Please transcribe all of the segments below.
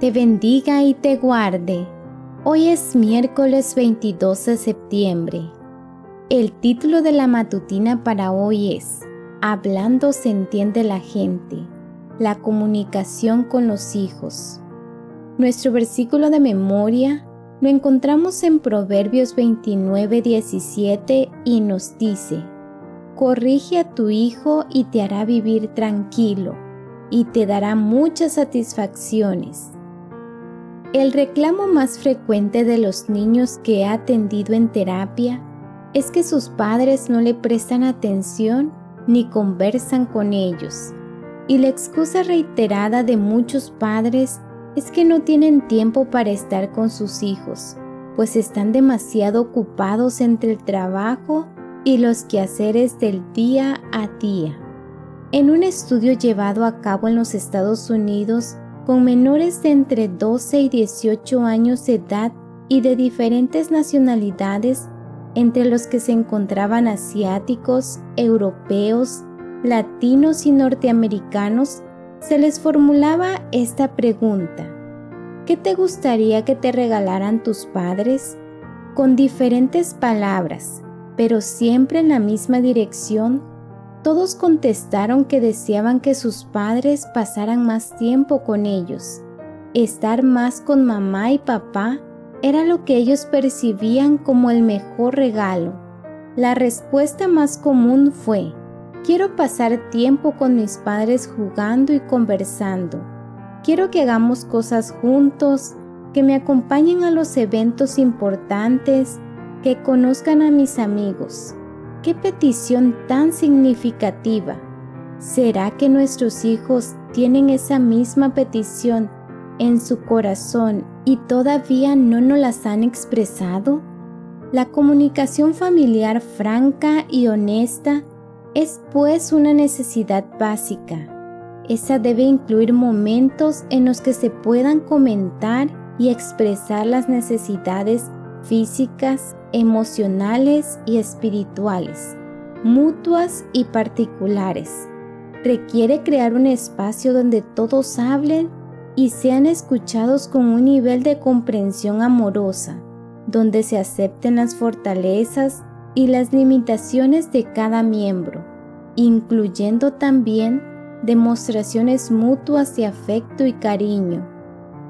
te bendiga y te guarde. Hoy es miércoles 22 de septiembre. El título de la matutina para hoy es Hablando se entiende la gente, la comunicación con los hijos. Nuestro versículo de memoria lo encontramos en Proverbios 29, 17 y nos dice, Corrige a tu hijo y te hará vivir tranquilo y te dará muchas satisfacciones. El reclamo más frecuente de los niños que he atendido en terapia es que sus padres no le prestan atención ni conversan con ellos. Y la excusa reiterada de muchos padres es que no tienen tiempo para estar con sus hijos, pues están demasiado ocupados entre el trabajo y los quehaceres del día a día. En un estudio llevado a cabo en los Estados Unidos con menores de entre 12 y 18 años de edad y de diferentes nacionalidades, entre los que se encontraban asiáticos, europeos, latinos y norteamericanos, se les formulaba esta pregunta. ¿Qué te gustaría que te regalaran tus padres? Con diferentes palabras, pero siempre en la misma dirección, todos contestaron que deseaban que sus padres pasaran más tiempo con ellos. Estar más con mamá y papá era lo que ellos percibían como el mejor regalo. La respuesta más común fue, Quiero pasar tiempo con mis padres jugando y conversando. Quiero que hagamos cosas juntos, que me acompañen a los eventos importantes, que conozcan a mis amigos. Qué petición tan significativa. ¿Será que nuestros hijos tienen esa misma petición en su corazón y todavía no nos las han expresado? La comunicación familiar franca y honesta es pues una necesidad básica. Esa debe incluir momentos en los que se puedan comentar y expresar las necesidades físicas, emocionales y espirituales, mutuas y particulares. Requiere crear un espacio donde todos hablen y sean escuchados con un nivel de comprensión amorosa, donde se acepten las fortalezas y las limitaciones de cada miembro, incluyendo también demostraciones mutuas de afecto y cariño.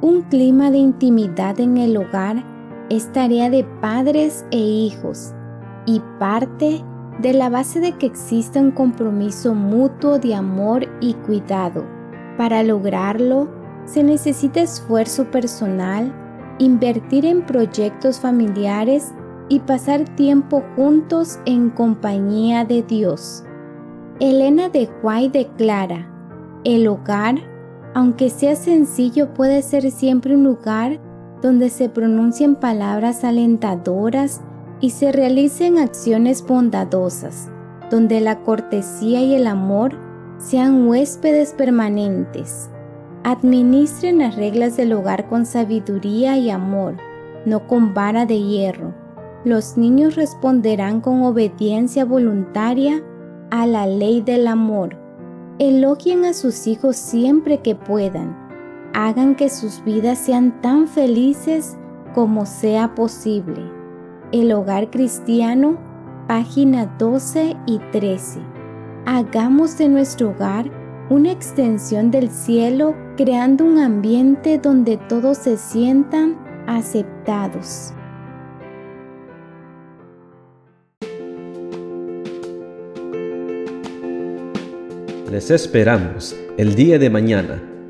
Un clima de intimidad en el hogar es tarea de padres e hijos y parte de la base de que exista un compromiso mutuo de amor y cuidado. Para lograrlo, se necesita esfuerzo personal, invertir en proyectos familiares y pasar tiempo juntos en compañía de Dios. Elena de Guay declara, el hogar, aunque sea sencillo, puede ser siempre un lugar donde se pronuncien palabras alentadoras y se realicen acciones bondadosas, donde la cortesía y el amor sean huéspedes permanentes. Administren las reglas del hogar con sabiduría y amor, no con vara de hierro. Los niños responderán con obediencia voluntaria a la ley del amor. Elogien a sus hijos siempre que puedan. Hagan que sus vidas sean tan felices como sea posible. El hogar cristiano, página 12 y 13. Hagamos de nuestro hogar una extensión del cielo creando un ambiente donde todos se sientan aceptados. Les esperamos el día de mañana